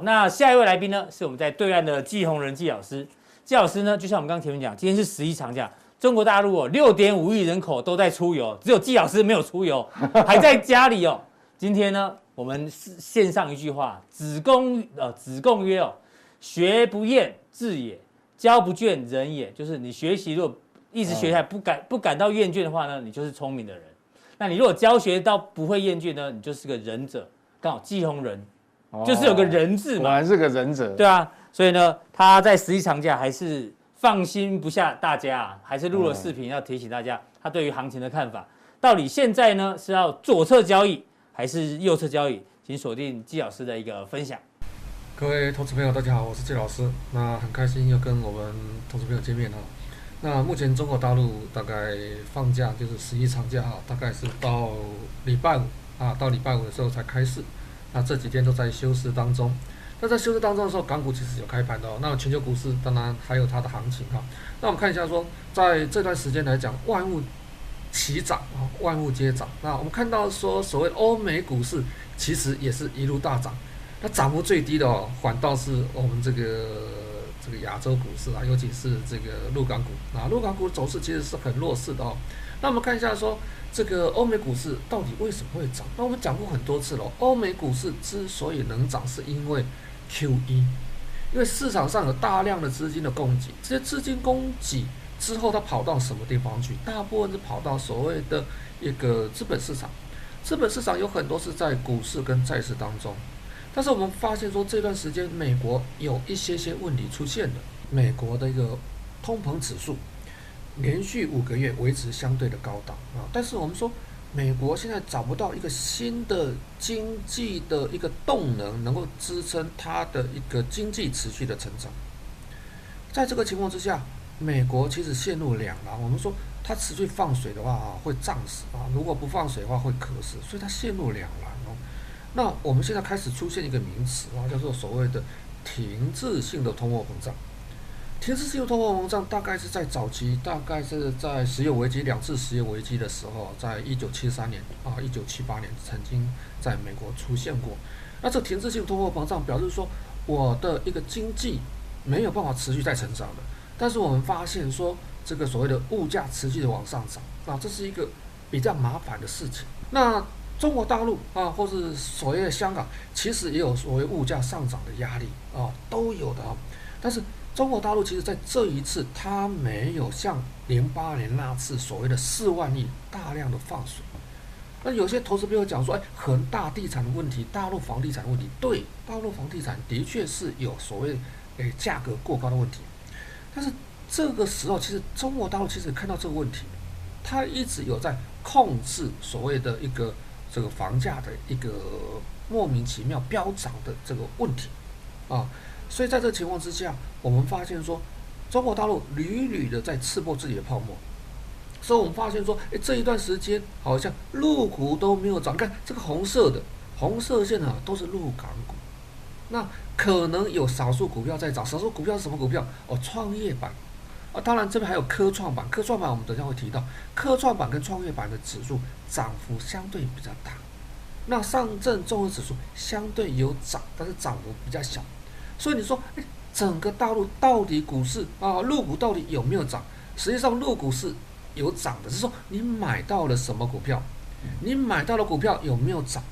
那下一位来宾呢，是我们在对岸的季鸿仁季老师。季老师呢，就像我们刚前面讲，今天是十一长假，中国大陆哦，六点五亿人口都在出游，只有季老师没有出游，还在家里哦。今天呢，我们献上一句话：子贡呃，子贡曰哦，学不厌智也，教不倦仁也。就是你学习如果一直学下来不感不感到厌倦的话呢，你就是聪明的人。那你如果教学到不会厌倦呢，你就是个仁者。刚好季鸿仁。就是有个人字嘛，果然是个忍者。对啊，所以呢，他在十一长假还是放心不下大家，还是录了视频要提醒大家他对于行情的看法。到底现在呢是要左侧交易还是右侧交易？请锁定季老师的一个分享。各位投资朋友，大家好，我是季老师。那很开心又跟我们投资朋友见面哈。那目前中国大陆大概放假就是十一长假哈，大概是到礼拜五啊，到礼拜五的时候才开市。那这几天都在休市当中，那在休市当中的时候，港股其实有开盘的哦。那全球股市当然还有它的行情哈。那我们看一下说，在这段时间来讲，万物齐涨啊，万物皆涨。那我们看到说，所谓欧美股市其实也是一路大涨。那涨幅最低的哦，反倒是我们这个这个亚洲股市啊，尤其是这个陆港股啊，陆港股走势其实是很弱势的哦。那我们看一下说。这个欧美股市到底为什么会涨？那我们讲过很多次了，欧美股市之所以能涨，是因为 QE，因为市场上有大量的资金的供给，这些资金供给之后，它跑到什么地方去？大部分是跑到所谓的一个资本市场，资本市场有很多是在股市跟债市当中，但是我们发现说，这段时间美国有一些些问题出现了，美国的一个通膨指数。连续五个月维持相对的高档啊，但是我们说，美国现在找不到一个新的经济的一个动能，能够支撑它的一个经济持续的成长。在这个情况之下，美国其实陷入两难。我们说，它持续放水的话啊，会胀死啊；如果不放水的话，会渴死。所以它陷入两难哦。那我们现在开始出现一个名词啊，叫做所谓的停滞性的通货膨胀。停滞性通货膨胀大概是在早期，大概是在石油危机两次石油危机的时候，在一九七三年啊，一九七八年曾经在美国出现过。那这停滞性通货膨胀表示说，我的一个经济没有办法持续在成长的。但是我们发现说，这个所谓的物价持续的往上涨，啊，这是一个比较麻烦的事情。那中国大陆啊，或是所谓的香港，其实也有所谓物价上涨的压力啊，都有的啊。但是中国大陆其实在这一次，它没有像零八年那次所谓的四万亿大量的放水。那有些投资朋友讲说，哎，恒大地产的问题，大陆房地产的问题，对，大陆房地产的确是有所谓诶价格过高的问题。但是这个时候，其实中国大陆其实看到这个问题，它一直有在控制所谓的一个这个房价的一个莫名其妙飙涨的这个问题啊。所以在这情况之下，我们发现说，中国大陆屡屡的在刺破自己的泡沫。所以我们发现说，哎，这一段时间好像陆股都没有涨。看这个红色的红色线啊，都是陆港股。那可能有少数股票在涨，少数股票是什么股票？哦，创业板。啊，当然这边还有科创板。科创板我们等下会提到，科创板跟创业板的指数涨幅相对比较大。那上证综合指数相对有涨，但是涨幅比较小。所以你说，哎，整个大陆到底股市啊，入股到底有没有涨？实际上，入股是有涨的，是说你买到了什么股票？你买到的股票有没有涨？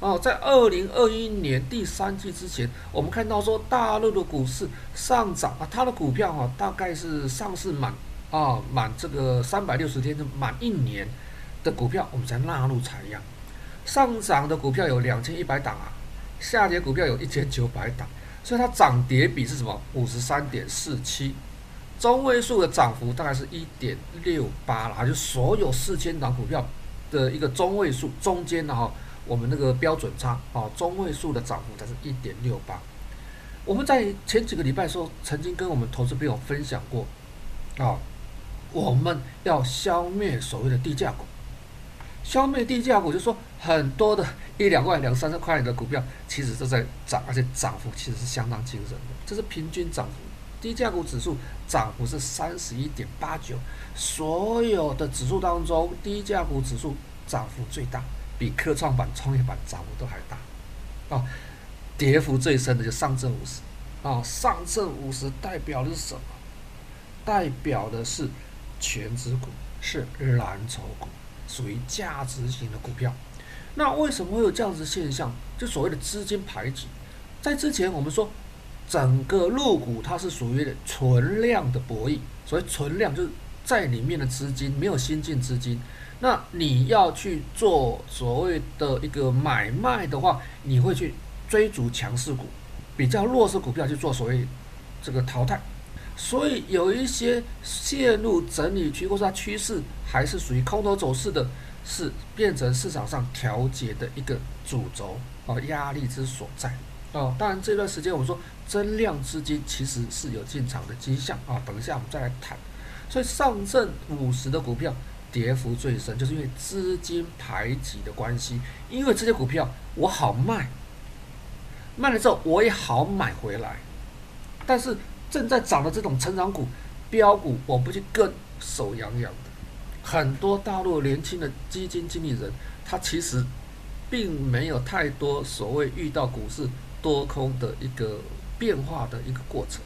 哦，在二零二一年第三季之前，我们看到说大陆的股市上涨啊，它的股票哈、大概是上市满啊满这个三百六十天就满一年的股票，我们才纳入采样。上涨的股票有两千一百档啊，下跌股票有一千九百档。所以它涨跌比是什么？五十三点四七，中位数的涨幅大概是一点六八了，就所有四千档股票的一个中位数中间的哈，我们那个标准差啊，中位数的涨幅才是一点六八。我们在前几个礼拜的时候，曾经跟我们投资朋友分享过啊，我们要消灭所谓的低价股。消灭低价股，就是说很多的一两块、两三十块的股票，其实都在涨，而且涨幅其实是相当惊人的。这是平均涨幅，低价股指数涨幅是三十一点八九，所有的指数当中，低价股指数涨幅最大，比科创板、创业板涨幅都还大。啊，跌幅最深的就上证五十，啊，上证五十代表的是什么？代表的是全指股，是蓝筹股。属于价值型的股票，那为什么会有这样子现象？就所谓的资金排挤。在之前我们说，整个入股它是属于存量的博弈，所谓存量就是在里面的资金没有新进资金。那你要去做所谓的一个买卖的话，你会去追逐强势股，比较弱势股票去做所谓这个淘汰。所以有一些陷入整理区，或者它趋势还是属于空头走势的，是变成市场上调节的一个主轴啊，压力之所在啊。当然这段时间我们说增量资金其实是有进场的迹象啊，等一下我们再来谈。所以上证五十的股票跌幅最深，就是因为资金排挤的关系，因为这些股票我好卖，卖了之后我也好买回来，但是。正在涨的这种成长股、标股，我不去跟，手痒痒的。很多大陆年轻的基金经理人，他其实并没有太多所谓遇到股市多空的一个变化的一个过程。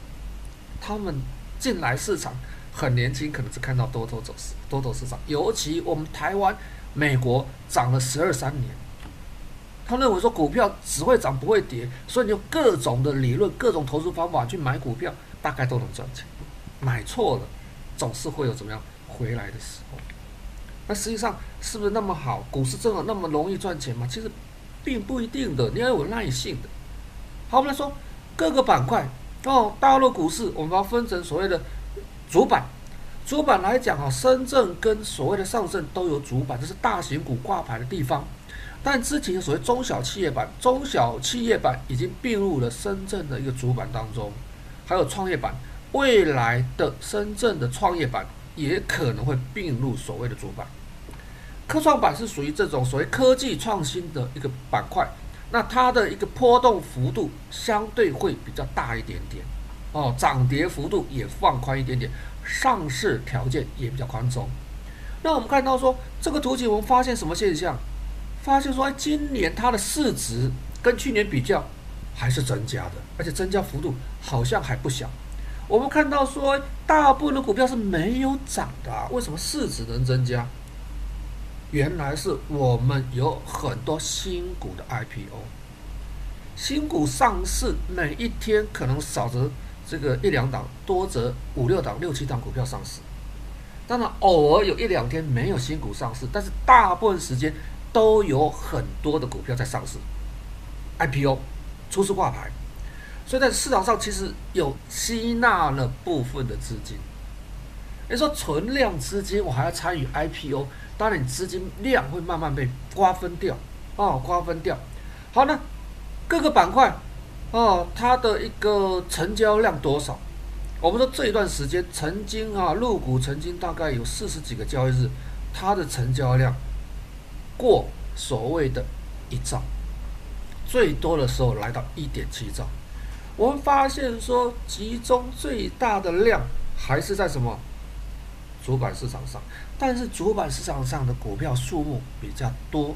他们进来市场很年轻，可能是看到多头走势、多头市场。尤其我们台湾、美国涨了十二三年，他认为说股票只会涨不会跌，所以你用各种的理论、各种投资方法去买股票。大概都能赚钱，买错了，总是会有怎么样回来的时候。那实际上是不是那么好？股市真的那么容易赚钱吗？其实并不一定的，你要有耐性的。好，我们来说各个板块哦。大陆股市我们要分成所谓的主板，主板来讲啊，深圳跟所谓的上证都有主板，这是大型股挂牌的地方。但之前所谓中小企业板，中小企业板已经并入了深圳的一个主板当中。还有创业板，未来的深圳的创业板也可能会并入所谓的主板。科创板是属于这种所谓科技创新的一个板块，那它的一个波动幅度相对会比较大一点点。哦，涨跌幅度也放宽一点点，上市条件也比较宽松。那我们看到说这个图形，我们发现什么现象？发现说，今年它的市值跟去年比较还是增加的，而且增加幅度好像还不小。我们看到说，大部分的股票是没有涨的啊，为什么市值能增加？原来是我们有很多新股的 IPO，新股上市每一天可能少则这个一两档，多则五六档、六七档股票上市。当然，偶尔有一两天没有新股上市，但是大部分时间都有很多的股票在上市，IPO 初次挂牌。所以在市场上其实有吸纳了部分的资金，你说存量资金我还要参与 IPO，当然你资金量会慢慢被瓜分掉，哦，瓜分掉。好，那各个板块，哦，它的一个成交量多少？我们说这一段时间曾经啊，入股曾经大概有四十几个交易日，它的成交量过所谓的一兆，最多的时候来到一点七兆。我们发现说，集中最大的量还是在什么？主板市场上，但是主板市场上的股票数目比较多，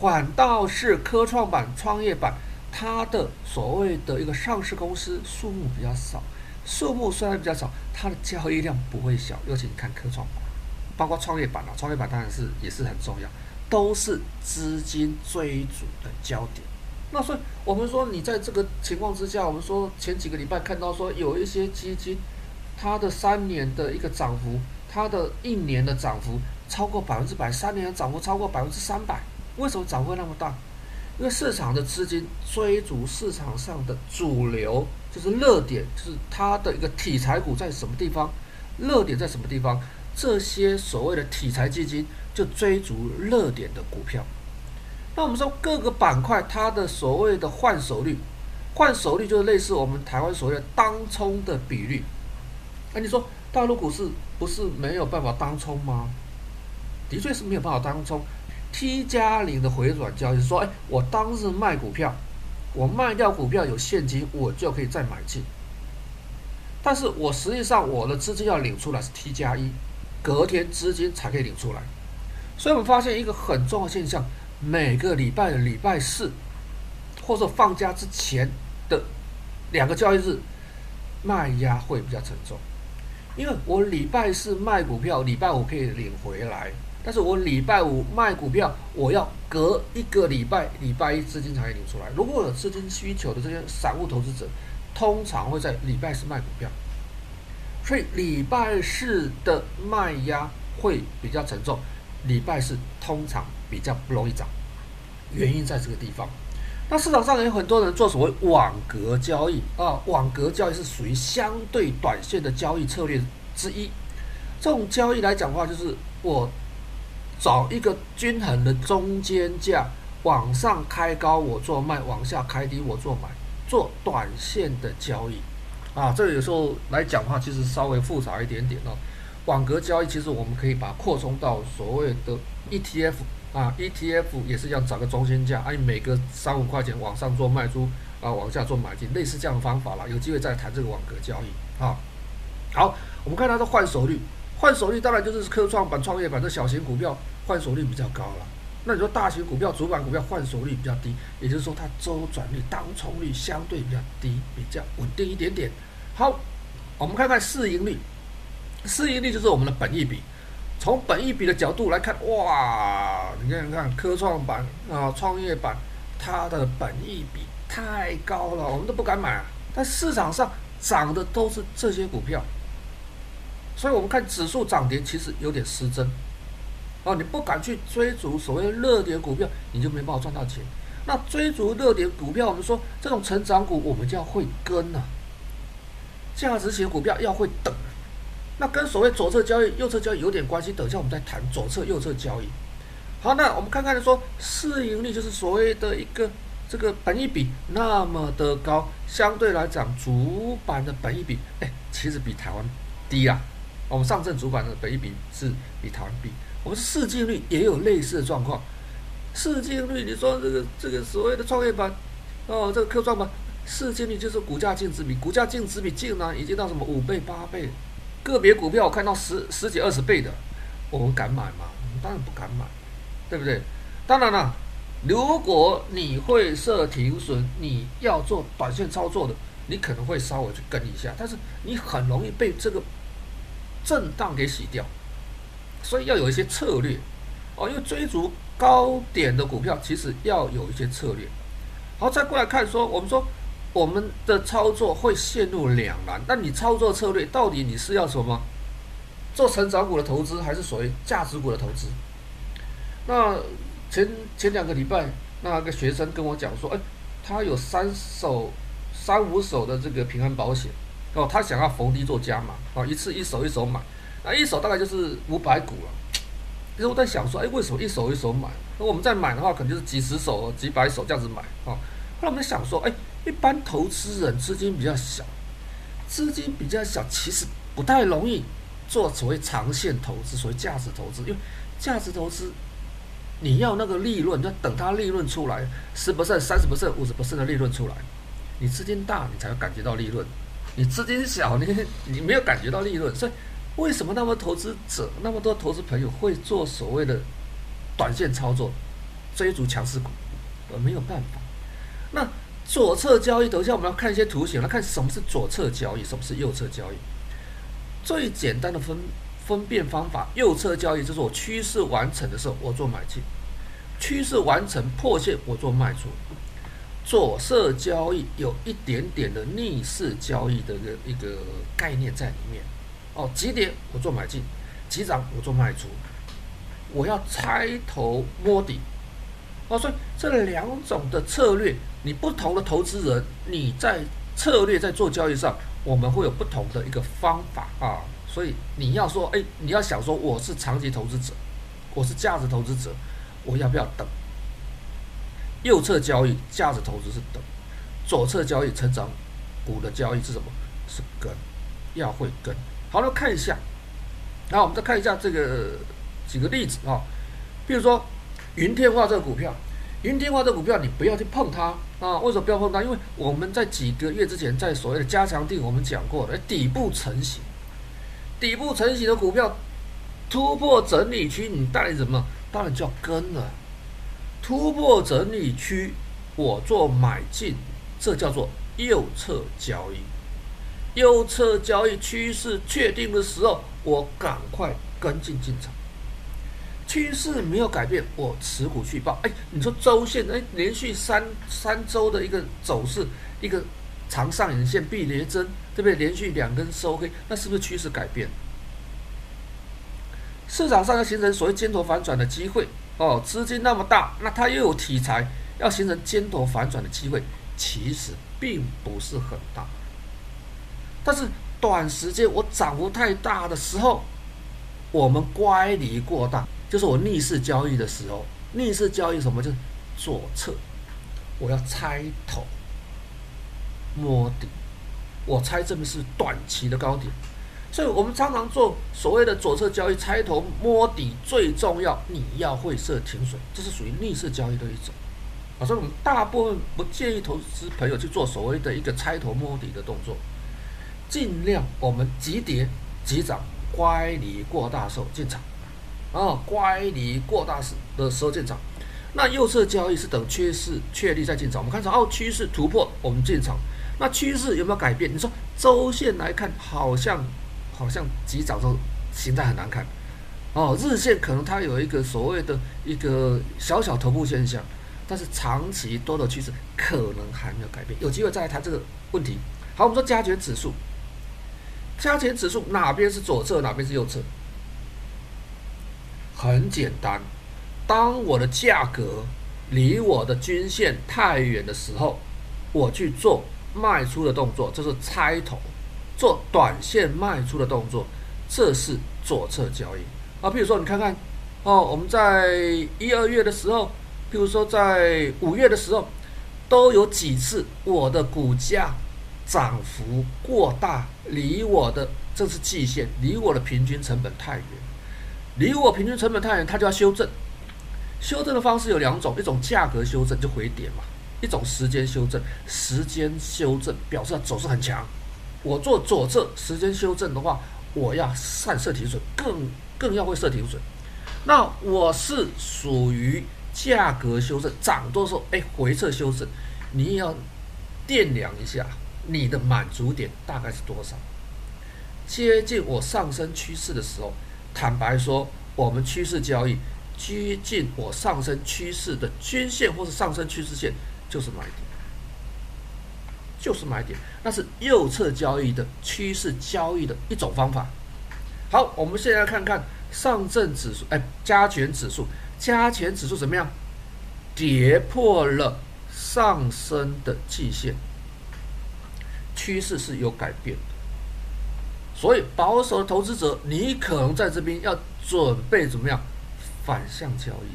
反倒是科创板、创业板，它的所谓的一个上市公司数目比较少。数目虽然比较少，它的交易量不会小。尤其你看科创板，包括创业板啊，创业板当然是也是很重要，都是资金追逐的焦点。那所以，我们说你在这个情况之下，我们说前几个礼拜看到说有一些基金，它的三年的一个涨幅，它的一年的涨幅超过百分之百，三年的涨幅超过百分之三百，为什么涨幅那么大？因为市场的资金追逐市场上的主流，就是热点，就是它的一个题材股在什么地方，热点在什么地方，这些所谓的题材基金就追逐热点的股票。那我们说各个板块它的所谓的换手率，换手率就是类似我们台湾所谓的当冲的比率。那你说大陆股市不是没有办法当冲吗？的确是没有办法当冲。T 加零的回转交易说，哎，我当日卖股票，我卖掉股票有现金，我就可以再买进。但是我实际上我的资金要领出来是 T 加一，隔天资金才可以领出来。所以我们发现一个很重要的现象。每个礼拜的礼拜四，或者放假之前的两个交易日，卖压会比较沉重，因为我礼拜四卖股票，礼拜五可以领回来，但是我礼拜五卖股票，我要隔一个礼拜，礼拜一资金才可以领出来。如果有资金需求的这些散户投资者，通常会在礼拜四卖股票，所以礼拜四的卖压会比较沉重。礼拜四通常比较不容易涨，原因在这个地方。那市场上有很多人做所谓网格交易啊，网格交易是属于相对短线的交易策略之一。这种交易来讲的话，就是我找一个均衡的中间价，往上开高我做卖，往下开低我做买，做短线的交易啊。这个有时候来讲的话，其实稍微复杂一点点哦。网格交易其实我们可以把扩充到所谓的 ETF 啊，ETF 也是要找个中间价，按每个三五块钱往上做卖出啊，往下做买进，类似这样的方法啦。有机会再谈这个网格交易啊。好，我们看它的换手率，换手率当然就是科创板、创业板这小型股票换手率比较高了。那你说大型股票、主板股票换手率比较低，也就是说它周转率、当冲率相对比较低，比较稳定一点点。好，我们看看市盈率。市盈率就是我们的本益比，从本益比的角度来看，哇，你看看科创板啊、创业板，它的本益比太高了，我们都不敢买啊。但市场上涨的都是这些股票，所以我们看指数涨跌其实有点失真。哦，你不敢去追逐所谓的热点股票，你就没办法赚到钱。那追逐热点股票，我们说这种成长股，我们就要会跟啊，价值型股票要会等。那跟所谓左侧交易、右侧交易有点关系，等一下我们再谈左侧、右侧交易。好，那我们看看说市盈率就是所谓的一个这个本益比那么的高，相对来讲主板的本益比，哎，其实比台湾低啊。我们上证主板的本益比是比台湾低，我们市净率也有类似的状况。市净率，你说这个这个所谓的创业板，哦，这个科创板，市净率就是股价净值比，股价净值比竟然已经到什么五倍八倍，个别股票我看到十十几二十倍的，我们敢买吗？我们当然不敢买，对不对？当然了，如果你会设停损，你要做短线操作的，你可能会稍微去跟一下，但是你很容易被这个震荡给洗掉，所以要有一些策略哦，因为追逐高点的股票，其实要有一些策略。好，再过来看说，我们说。我们的操作会陷入两难，那你操作策略到底你是要什么？做成长股的投资，还是属于价值股的投资？那前前两个礼拜，那个学生跟我讲说，哎，他有三手、三五手的这个平安保险，哦，他想要逢低做加码，哦，一次一手一手买，那一手大概就是五百股了。其实我在想说，哎，为什么一手一手买？那我们再买的话，可能就是几十手、几百手这样子买，哦。后来我们想说，哎。一般投资人资金比较小，资金比较小，其实不太容易做所谓长线投资，所谓价值投资。因为价值投资，你要那个利润，要等它利润出来，十 percent、三十 percent、五十 percent 的利润出来，你资金大，你才会感觉到利润；你资金小，你你没有感觉到利润。所以，为什么那么投资者，那么多投资朋友会做所谓的短线操作，追逐强势股？呃，没有办法。那。左侧交易，等一下我们要看一些图形，来看什么是左侧交易，什么是右侧交易。最简单的分分辨方法，右侧交易就是我趋势完成的时候，我做买进；趋势完成破线，我做卖出。左侧交易有一点点的逆势交易的一个一个概念在里面。哦，急跌我做买进，急涨我做卖出。我要猜头摸底。哦，所以这两种的策略，你不同的投资人，你在策略在做交易上，我们会有不同的一个方法啊。所以你要说，哎，你要想说，我是长期投资者，我是价值投资者，我要不要等？右侧交易价值投资是等，左侧交易成长股的交易是什么？是跟，要会跟。好了，看一下，然后我们再看一下这个几个例子啊，比如说。云天化这个股票，云天化这股票你不要去碰它啊！为什么不要碰它？因为我们在几个月之前在所谓的加强定，我们讲过的底部成型，底部成型的股票突破整理区，你带什么？当然就要跟了。突破整理区，我做买进，这叫做右侧交易。右侧交易趋势确定的时候，我赶快跟进进场。趋势没有改变，我持股续抱。哎，你说周线，哎，连续三三周的一个走势，一个长上影线避雷针，对不对？连续两根收黑，那是不是趋势改变？市场上要形成所谓尖头反转的机会哦，资金那么大，那它又有题材，要形成尖头反转的机会，其实并不是很大。但是短时间我涨幅太大的时候，我们乖离过大。就是我逆势交易的时候，逆势交易什么？就是左侧，我要猜头摸底，我猜这边是短期的高点，所以我们常常做所谓的左侧交易，猜头摸底最重要，你要会设停损，这是属于逆势交易的一种。啊，所以我们大部分不建议投资朋友去做所谓的一个猜头摸底的动作，尽量我们急跌急涨，乖离过大时候进场。哦，乖离过大时的时候进场，那右侧交易是等趋势确立再进场。我们看到哦，趋势突破，我们进场。那趋势有没有改变？你说周线来看，好像好像急涨之后形态很难看。哦，日线可能它有一个所谓的一个小小头部现象，但是长期多头趋势可能还没有改变。有机会再来谈这个问题。好，我们说加权指数，加权指数哪边是左侧，哪边是右侧？很简单，当我的价格离我的均线太远的时候，我去做卖出的动作，这是猜头；做短线卖出的动作，这是左侧交易啊。比如说，你看看哦，我们在一二月的时候，譬如说在五月的时候，都有几次我的股价涨幅过大，离我的这是季线，离我的平均成本太远。离我平均成本太远，它就要修正。修正的方式有两种，一种价格修正就回跌嘛，一种时间修正，时间修正表示它走势很强。我做左侧时间修正的话，我要善设停损，更更要会设停损。那我是属于价格修正，涨多时候，哎，回撤修正，你也要掂量一下你的满足点大概是多少。接近我上升趋势的时候，坦白说，我们趋势交易接近我上升趋势的均线或是上升趋势线，就是买点。就是买点，那是右侧交易的趋势交易的一种方法。好，我们现在看看上证指数，哎，加权指数，加权指数怎么样？跌破了上升的季线，趋势是有改变。所以保守的投资者，你可能在这边要准备怎么样？反向交易，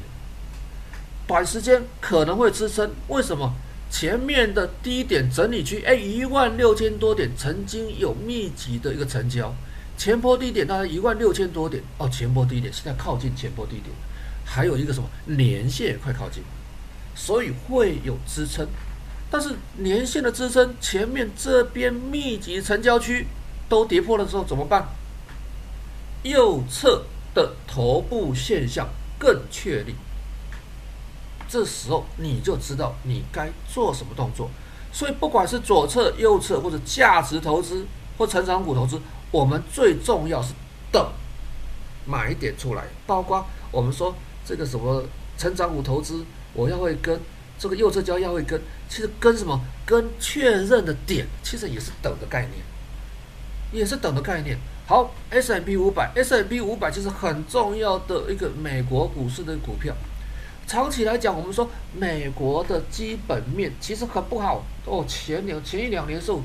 短时间可能会支撑，为什么？前面的低点整理区，哎，一万六千多点，曾经有密集的一个成交。前波低点大概一万六千多点，哦，前波低点现在靠近前波低点，还有一个什么年线也快靠近，所以会有支撑。但是年线的支撑，前面这边密集成交区都跌破了之后怎么办？右侧的头部现象更确立。这时候你就知道你该做什么动作，所以不管是左侧、右侧，或者价值投资或成长股投资，我们最重要是等买点出来。包括我们说这个什么成长股投资，我要会跟这个右侧交易要会跟，其实跟什么？跟确认的点，其实也是等的概念，也是等的概念。好，S&P 五百，S&P 五百就是很重要的一个美国股市的股票。长期来讲，我们说美国的基本面其实很不好哦。前年、前一两年的时候，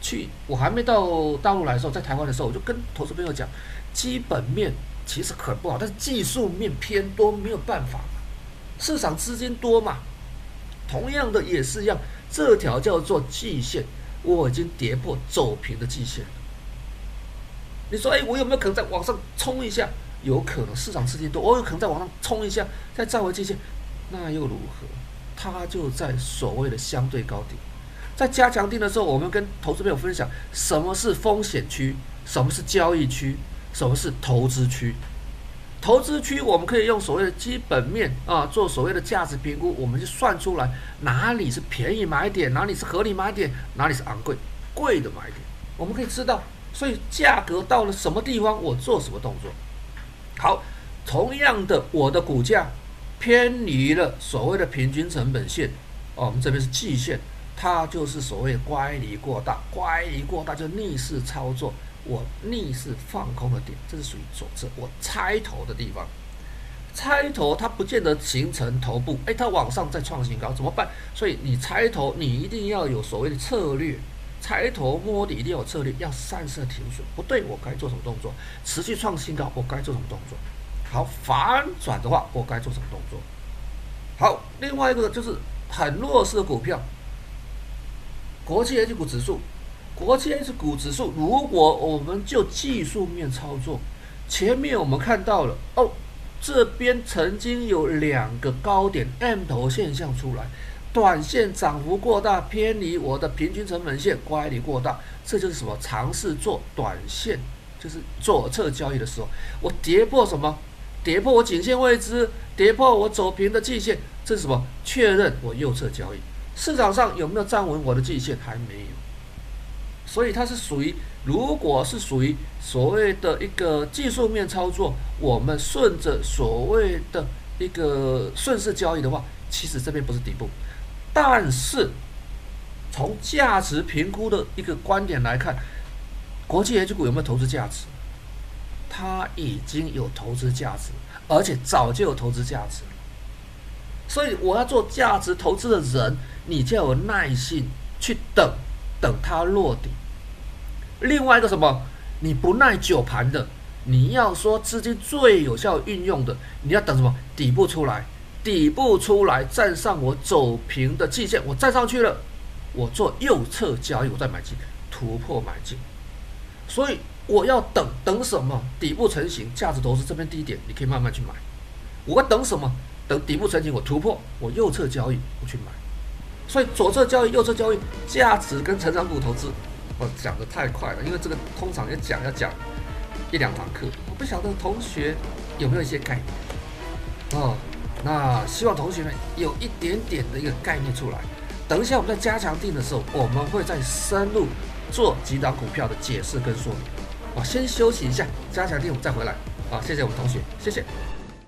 去我还没到大陆来的时候，在台湾的时候，我就跟投资朋友讲，基本面其实很不好，但是技术面偏多，没有办法。市场资金多嘛，同样的也是一样，这条叫做季线，我已经跌破走平的季线。你说，哎，我有没有可能在往上冲一下？有可能市场资金多，我有可能在往上冲一下，再站回季线，那又如何？它就在所谓的相对高点。在加强定的时候，我们跟投资朋友分享什么是风险区，什么是交易区，什么是投资区。投资区我们可以用所谓的基本面啊，做所谓的价值评估，我们就算出来哪里是便宜买点，哪里是合理买点，哪里是昂贵贵的买点，我们可以知道。所以价格到了什么地方，我做什么动作。好，同样的，我的股价偏离了所谓的平均成本线，哦，我们这边是季线，它就是所谓乖离过大，乖离过大就逆势操作，我逆势放空的点，这是属于左侧，我拆头的地方，拆头它不见得形成头部，哎，它往上再创新高怎么办？所以你拆头，你一定要有所谓的策略，拆头摸底一定要有策略，要善设停损，不对，我该做什么动作？持续创新高，我该做什么动作？好，反转的话，我该做什么动作？好，另外一个就是很弱势的股票，国际 H 股指数，国际 H 股指数，如果我们就技术面操作，前面我们看到了哦，这边曾经有两个高点 M 头现象出来，短线涨幅过大，偏离我的平均成本线，乖离过大，这就是什么？尝试做短线。就是左侧交易的时候，我跌破什么？跌破我颈线位置，跌破我走平的季线，这是什么？确认我右侧交易。市场上有没有站稳我的季线？还没有。所以它是属于，如果是属于所谓的一个技术面操作，我们顺着所谓的一个顺势交易的话，其实这边不是底部。但是从价值评估的一个观点来看。国际 H 股有没有投资价值？它已经有投资价值，而且早就有投资价值。所以我要做价值投资的人，你就要有耐心去等，等它落底。另外一个什么？你不耐久盘的，你要说资金最有效运用的，你要等什么？底部出来，底部出来站上我走平的季线，我站上去了，我做右侧交易，我再买进，突破买进。所以我要等等什么？底部成型，价值投资这边低点，你可以慢慢去买。我要等什么？等底部成型，我突破，我右侧交易，我去买。所以左侧交易、右侧交易，价值跟成长股投资，我讲得太快了，因为这个通常要讲要讲一两堂课，我不晓得同学有没有一些概念哦。那希望同学们有一点点的一个概念出来。等一下我们在加强定的时候，我们会再深入做几档股票的解释跟说明。啊，先休息一下，加强定我再回来。好，谢谢我们同学，谢谢。